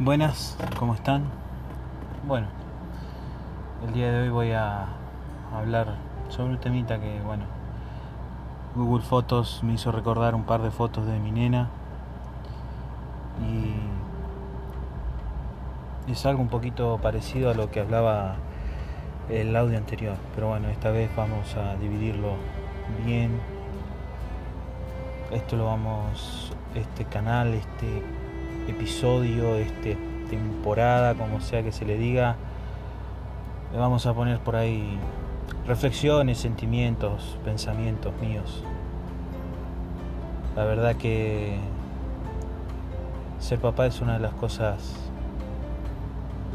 Buenas, ¿cómo están? Bueno, el día de hoy voy a hablar sobre un temita que, bueno, Google Fotos me hizo recordar un par de fotos de mi nena y es algo un poquito parecido a lo que hablaba el audio anterior, pero bueno, esta vez vamos a dividirlo bien. Esto lo vamos, este canal, este episodio, este temporada, como sea que se le diga, le vamos a poner por ahí reflexiones, sentimientos, pensamientos míos. La verdad que ser papá es una de las cosas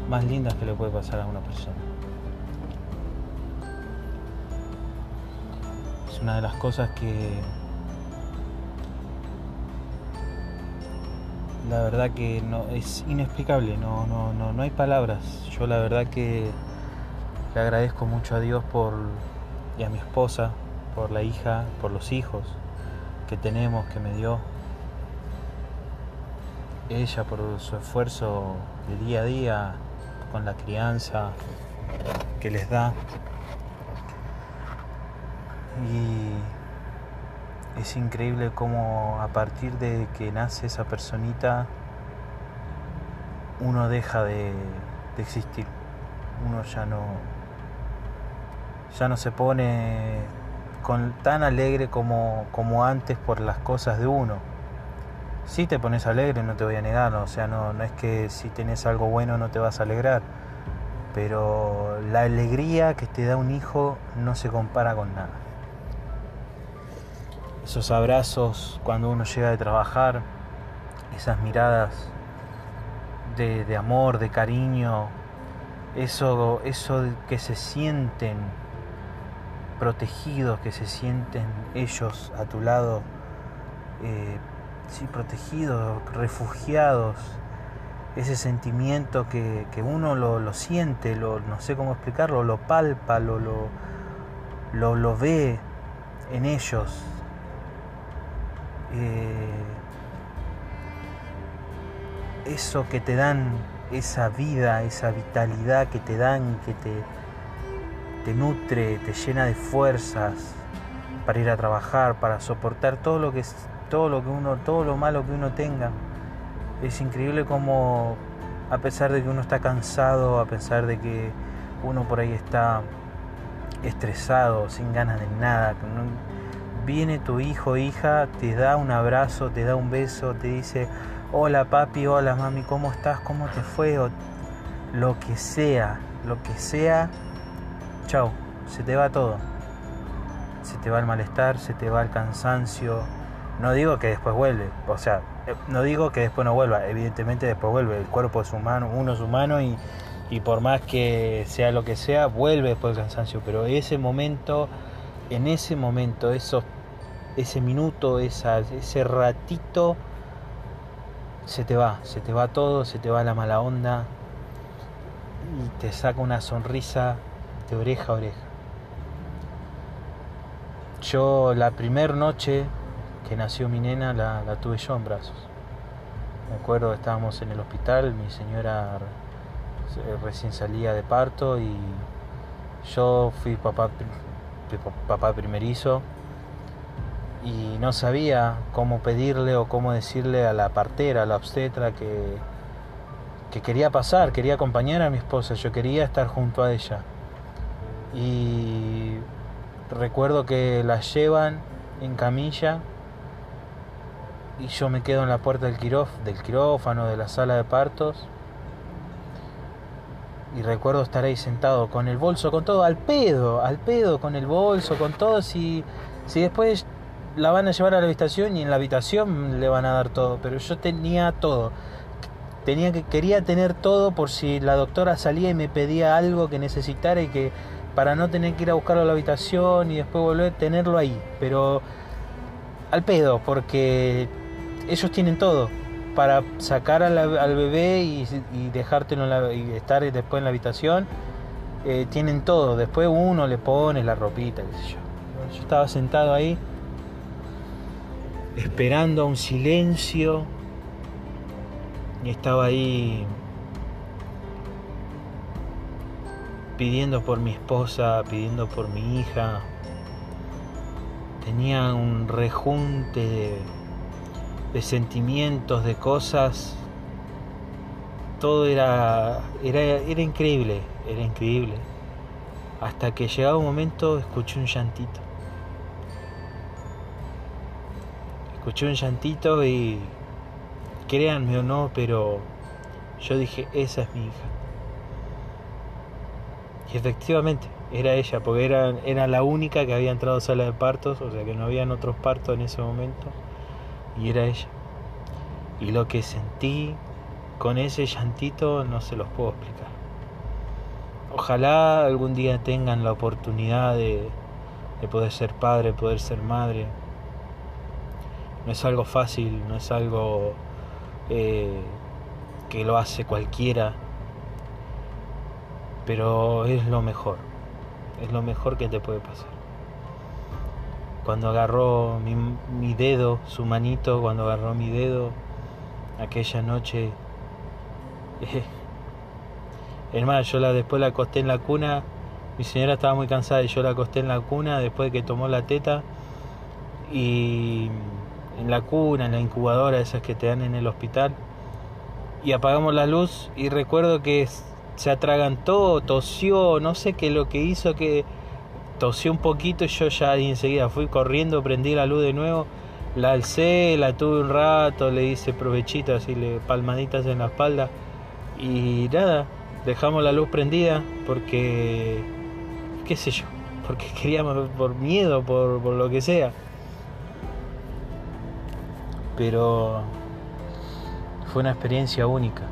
más lindas que le puede pasar a una persona. Es una de las cosas que la verdad que no es inexplicable, no, no, no, no hay palabras. Yo la verdad que le agradezco mucho a Dios por y a mi esposa, por la hija, por los hijos que tenemos, que me dio. Ella por su esfuerzo de día a día con la crianza que les da. Y es increíble cómo a partir de que nace esa personita uno deja de, existir. Uno ya no ya no se pone tan alegre como, como antes por las cosas de uno. Si te pones alegre, no te voy a negar, o sea, no, no es que si tenés algo bueno no te vas a alegrar, pero la alegría que te da un hijo no se compara con nada esos abrazos cuando uno llega de trabajar, esas miradas de, amor, de cariño, eso, eso que se sienten protegidos, que se sienten ellos a tu lado, eh, sí, protegidos, refugiados, ese sentimiento que, uno lo, siente, lo, no sé cómo explicarlo, lo palpa, lo, lo, lo ve en ellos, eh, eso que te dan, esa vida, esa vitalidad que te dan, que te, nutre, te llena de fuerzas para ir a trabajar, para soportar todo lo que es, todo lo que uno, todo lo malo que uno tenga. Es increíble como a pesar de que uno está cansado, a pesar de que uno por ahí está estresado, sin ganas de nada, viene tu hijo o hija, te da un abrazo, te da un beso, te dice, hola papi, hola mami, ¿cómo estás? ¿Cómo te fue? Lo que sea, lo que sea, chao, se te va todo. Se te va el malestar, se te va el cansancio. No digo que después vuelve, o sea, no digo que después no vuelva, evidentemente después vuelve, el cuerpo es humano, uno es humano y, y por más que sea lo que sea, vuelve después el cansancio, pero ese momento en ese momento, esos, ese minuto, ese ratito, se te va, se te va todo, se te va la mala onda y te saca una sonrisa de oreja a oreja. Yo la primera noche que nació mi nena la, la, tuve yo en brazos. Me acuerdo que estábamos en el hospital, mi señora recién salía de parto y yo fui papá papá primerizo y no sabía cómo pedirle o cómo decirle a la partera, a la obstetra que, que quería pasar, quería acompañar a mi esposa, yo quería estar junto a ella. Y recuerdo que la llevan en camilla y yo me quedo en la puerta del, del quirófano, de la sala de partos y recuerdo estar ahí sentado con el bolso, con todo, al pedo, al pedo, con el bolso, con todo. Si, si después la van a llevar a la habitación y en la habitación le van a dar todo, pero yo tenía todo. Tenía que, quería tener todo por si la doctora salía y me pedía algo que necesitara y que para no tener que ir a buscarlo a la habitación y después volver tenerlo ahí. Pero al pedo, porque ellos tienen todo para sacar al bebé y, dejártelo y estar después en la habitación, eh, tienen todo. Después uno le pone la ropita, yo. Yo estaba sentado ahí esperando un silencio, Y estaba ahí pidiendo por mi esposa, pidiendo por mi hija. Tenía un rejunte de, sentimientos, de cosas. Todo era, era, era increíble, era increíble. Hasta que llegaba un momento escuché un llantito. Escuché un llantito y créanme o no, pero yo dije, esa es mi hija. Y efectivamente, era ella, porque era, era la única que había entrado a sala de partos, o sea que no habían otros partos en ese momento, y era ella. Y lo que sentí con ese llantito no se los puedo explicar. Ojalá algún día tengan la oportunidad de, de poder ser padre, poder ser madre, no es algo fácil, no es algo eh, que lo hace cualquiera, pero es lo mejor, es lo mejor que te puede pasar. Cuando agarró mi, dedo, su manito, cuando agarró mi dedo aquella noche, más, yo la, después la acosté en la cuna, mi señora estaba muy cansada y yo la acosté en la cuna después de que tomó la teta y en la cuna, en la incubadora, esas que te dan en el hospital. Y apagamos la luz y recuerdo que se atragantó, tosió, no sé qué lo que hizo que tosió un poquito y yo ya enseguida fui corriendo, prendí la luz de nuevo, la alcé, la tuve un rato, le hice provechito, así le palmaditas en la espalda y nada, dejamos la luz prendida porque qué sé yo, porque queríamos por miedo, por, por lo que sea pero fue una experiencia única.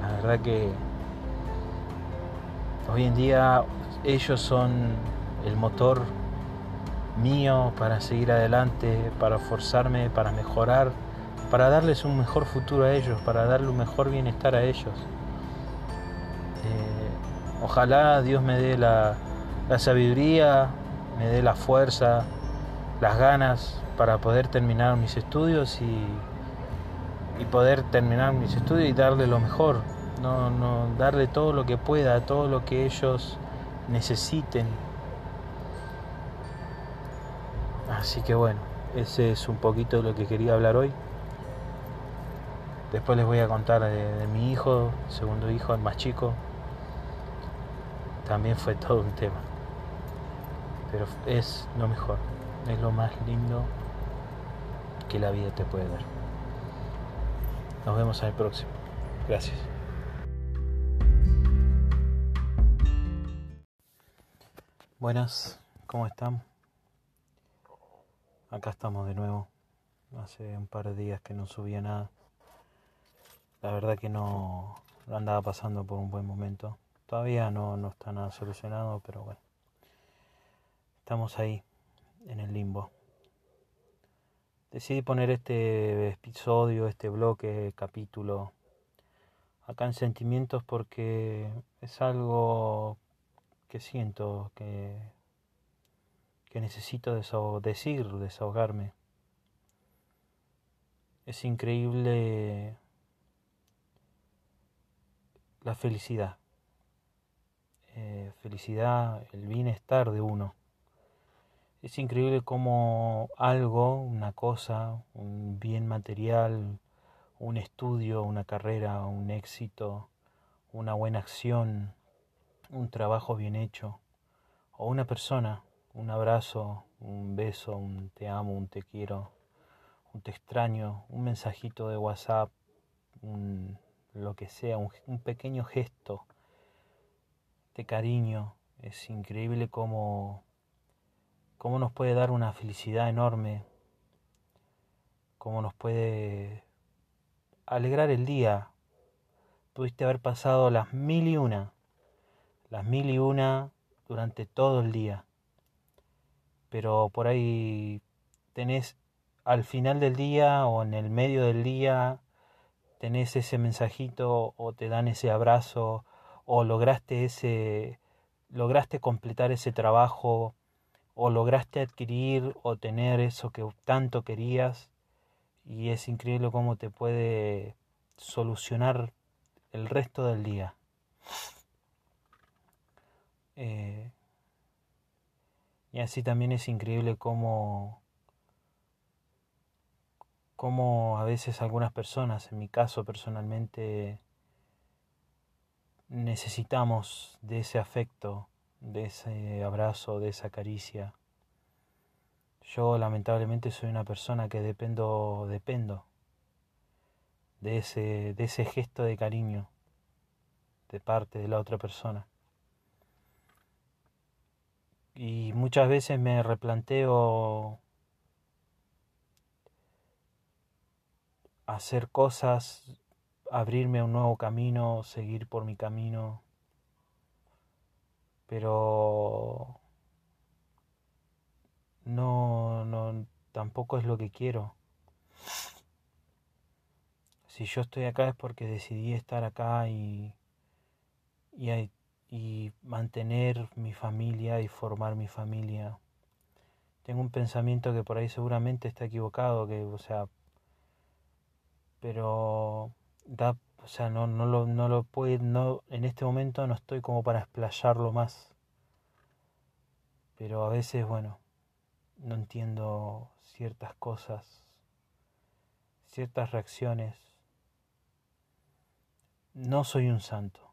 La verdad que hoy en día ellos son el motor mío para seguir adelante, para forzarme, para mejorar, para darles un mejor futuro a ellos, para darle un mejor bienestar a ellos. Eh, ojalá Dios me dé la, la sabiduría, me dé la fuerza, las ganas para poder terminar mis estudios y, y poder terminar mis estudios y darle lo mejor, no, no, darle todo lo que pueda, todo lo que ellos necesiten. Así que bueno, ese es un poquito de lo que quería hablar hoy. Después les voy a contar de, de mi hijo, segundo hijo, el más chico. También fue todo un tema. Pero es lo mejor, es lo más lindo que la vida te puede dar. Nos vemos en el próximo. Gracias. Buenas, ¿cómo están? Acá estamos de nuevo. Hace un par de días que no subía nada. La verdad que no, andaba pasando por un buen momento. Todavía no, no está nada solucionado, pero bueno. Estamos ahí, en el limbo decidí poner este episodio, este bloque, capítulo acá en sentimientos porque es algo que siento que, que necesito decir, desahogarme. Es increíble la felicidad. Eh, felicidad, el bienestar de uno. Es increíble cómo algo, una cosa, un bien material, un estudio, una carrera, un éxito, una buena acción, un trabajo bien hecho, o una persona, un abrazo, un beso, un te amo, un te quiero, un te extraño, un mensajito de WhatsApp, un lo que sea, un, un pequeño gesto de cariño. Es increíble cómo cómo nos puede dar una felicidad enorme, cómo nos puede alegrar el día. Pudiste haber pasado las mil y una, las mil y una durante todo el día, pero por ahí tenés al final del día o en el medio del día, tenés ese mensajito o te dan ese abrazo o lograste ese lograste completar ese trabajo o lograste adquirir o tener eso que tanto querías y es increíble cómo te puede solucionar el resto del día. Eh, y así también es increíble cómo, cómo a veces algunas personas, en mi caso personalmente, necesitamos de ese afecto, de ese abrazo, de esa caricia. Yo lamentablemente soy una persona que dependo, dependo de ese, de ese gesto de cariño de parte de la otra persona. Y muchas veces me replanteo hacer cosas, abrirme un nuevo camino, seguir por mi camino, pero no, no, tampoco es lo que quiero. Si yo estoy acá es porque decidí estar acá y, y, y mantener mi familia y formar mi familia. Tengo un pensamiento que por ahí seguramente está equivocado, que, o sea, pero da, o sea, no, no lo, no lo puedo, no, en este momento no estoy como para explayarlo más. Pero a veces, bueno, no entiendo ciertas cosas, ciertas reacciones. No soy un santo,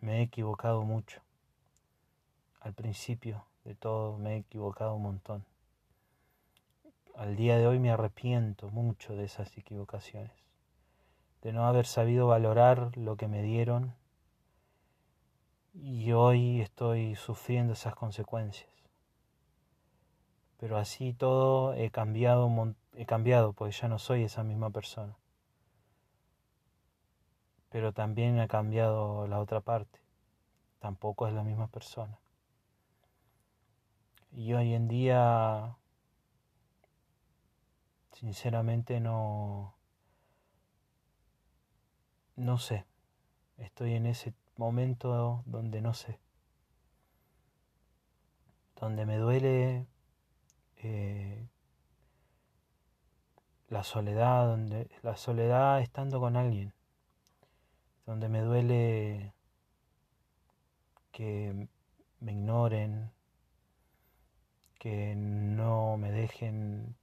me he equivocado mucho. Al principio de todo me he equivocado un montón. Al día de hoy me arrepiento mucho de esas equivocaciones, de no haber sabido valorar lo que me dieron y hoy estoy sufriendo esas consecuencias pero así todo he cambiado, he cambiado, pues ya no soy esa misma persona. Pero también ha cambiado la otra parte, tampoco es la misma persona. Y hoy en día, sinceramente no, no sé, estoy en ese momento donde no sé, donde me duele eh, la soledad, donde, la soledad estando con alguien, donde me duele que me ignoren, que no me dejen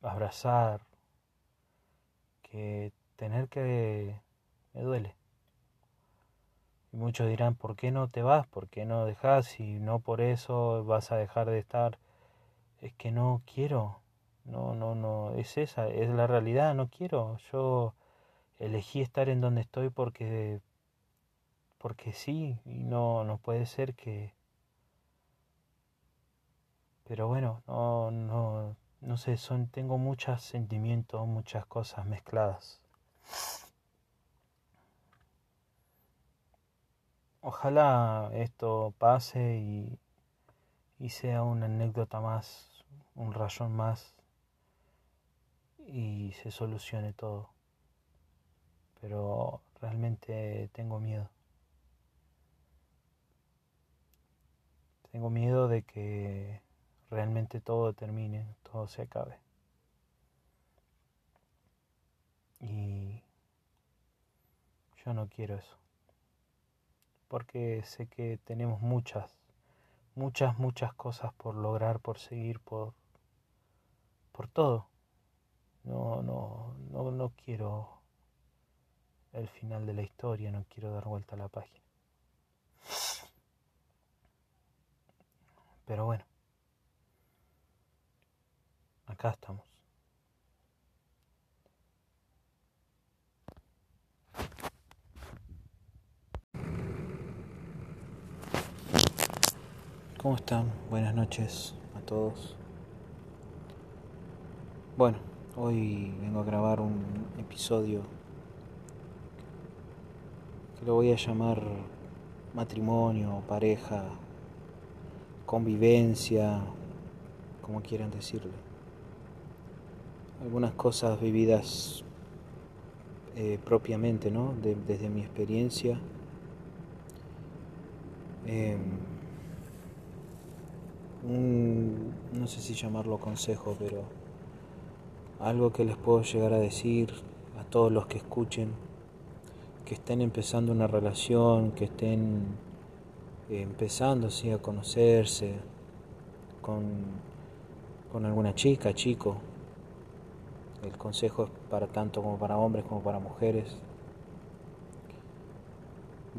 abrazar, que tener que me duele. Y muchos dirán, ¿por qué no te vas? ¿Por qué no dejas? Y no por eso vas a dejar de estar. Es que no quiero. No, no, no. Es esa, es la realidad. No quiero. Yo elegí estar en donde estoy porque. Porque sí. Y no, no puede ser que. Pero bueno, no, no, no sé, son, tengo muchos sentimientos, muchas cosas mezcladas. Ojalá esto pase y, sea una anécdota más, un rayón más y se solucione todo. Pero realmente tengo miedo. Tengo miedo de que realmente todo termine, todo se acabe. Y yo no quiero eso porque sé que tenemos muchas, muchas, muchas cosas por lograr, por seguir, por, por todo. No, no, no, no quiero el final de la historia, no quiero dar vuelta a la página. Pero bueno, acá estamos. ¿Cómo están? Buenas noches a todos. Bueno, hoy vengo a grabar un episodio que lo voy a llamar matrimonio, pareja, convivencia, como quieran decirle. Algunas cosas vividas eh, propiamente, ¿no? desde mi experiencia. Em, no sé si llamarlo consejo, pero algo que les puedo llegar a decir a todos los que escuchen, que estén empezando una relación, que estén eh, empezando a conocerse con, con alguna chica, chico. El consejo es para tanto como para hombres como para mujeres.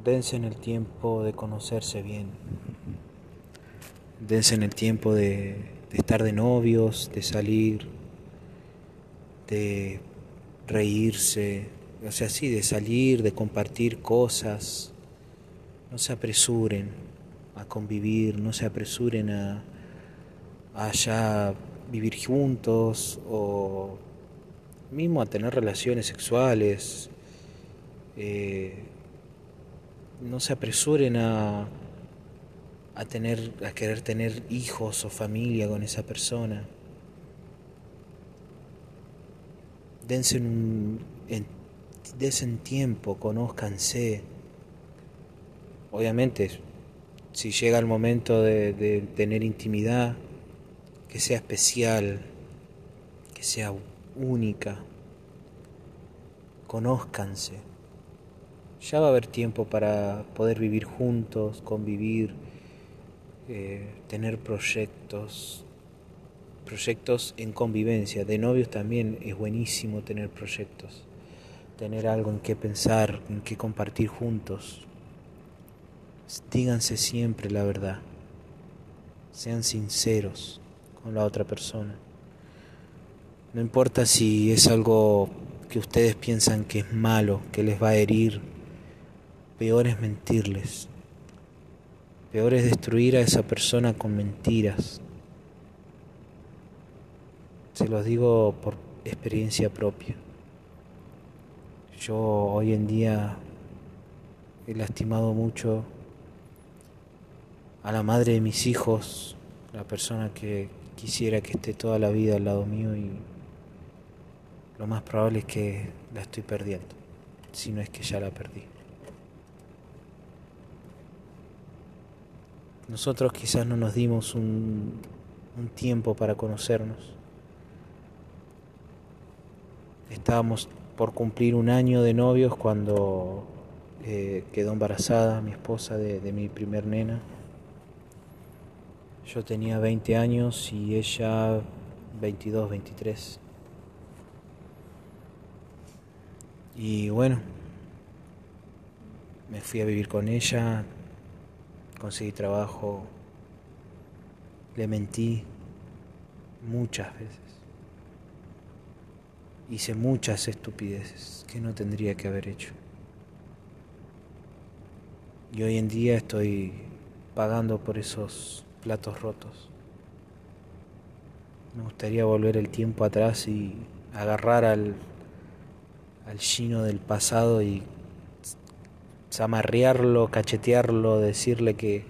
Dense en el tiempo de conocerse bien. Dense en el tiempo de, estar de novios, de salir, de reírse, o sea, sí, de salir, de compartir cosas. No se apresuren a convivir, no se apresuren a, a ya vivir juntos o mismo a tener relaciones sexuales. Eh, no se apresuren a, a, tener, a querer tener hijos o familia con esa persona. dense un, en, en tiempo, conózcanse. Obviamente, si llega el momento de, de tener intimidad, que sea especial, que sea única, conózcanse. Ya va a haber tiempo para poder vivir juntos, convivir, eh, tener proyectos, proyectos en convivencia. De novios también es buenísimo tener proyectos, tener algo en qué pensar, en qué compartir juntos. Díganse siempre la verdad, sean sinceros con la otra persona. No importa si es algo que ustedes piensan que es malo, que les va a herir, peor es mentirles. Peor es destruir a esa persona con mentiras. Se los digo por experiencia propia. Yo hoy en día he lastimado mucho a la madre de mis hijos, la persona que quisiera que esté toda la vida al lado mío y lo más probable es que la estoy perdiendo, si no es que ya la perdí. Nosotros quizás no nos dimos un, tiempo para conocernos Estábamos por cumplir un año de novios cuando eh, quedó embarazada mi esposa de, mi primer nena. Yo tenía 20 años y ella 22, 23. Y bueno, me fui a vivir con ella, conseguí trabajo, le mentí muchas veces hice muchas estupideces que no tendría que haber hecho. Y hoy en día estoy pagando por esos platos rotos. Me gustaría volver el tiempo atrás y agarrar al, al chino del pasado y zamarrearlo, cachetearlo, decirle que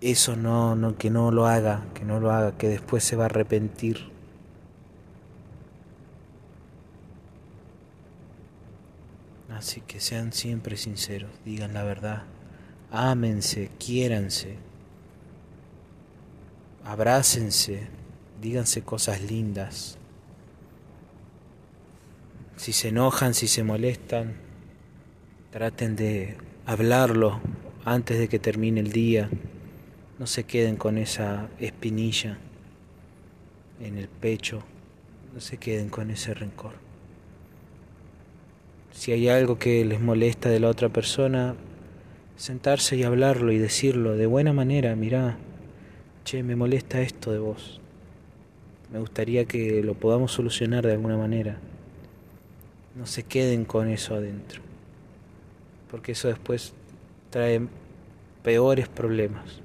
eso no, que no lo haga, que no lo haga, que después se va a arrepentir Así que sean siempre sinceros, digan la verdad, ámense, quiéranse, abrácense, díganse cosas lindas. Si se enojan, si se molestan, traten de hablarlo antes de que termine el día. No se queden con esa espinilla en el pecho, no se queden con ese rencor. Si hay algo que les molesta de la otra persona, sentarse y hablarlo y decirlo de buena manera, mirá, che, me molesta esto de vos. Me gustaría que lo podamos solucionar de alguna manera. No se queden con eso adentro, porque eso después trae peores problemas.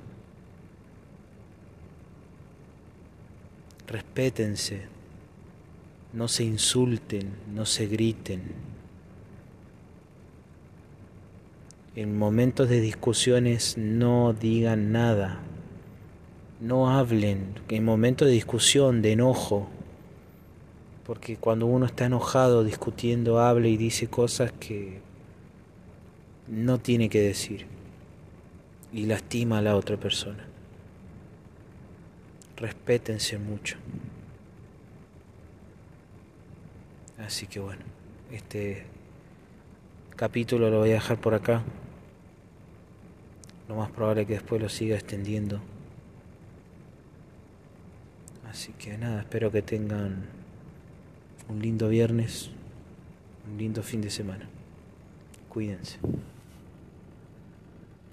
Respétense, no se insulten, no se griten. En momentos de discusiones no digan nada, no hablen. En momentos de discusión, de enojo, porque cuando uno está enojado discutiendo, habla y dice cosas que no tiene que decir y lastima a la otra persona. Respétense mucho. Así que bueno, este capítulo lo voy a dejar por acá. Lo más probable es que después lo siga extendiendo. Así que nada, espero que tengan un lindo viernes, un lindo fin de semana. Cuídense.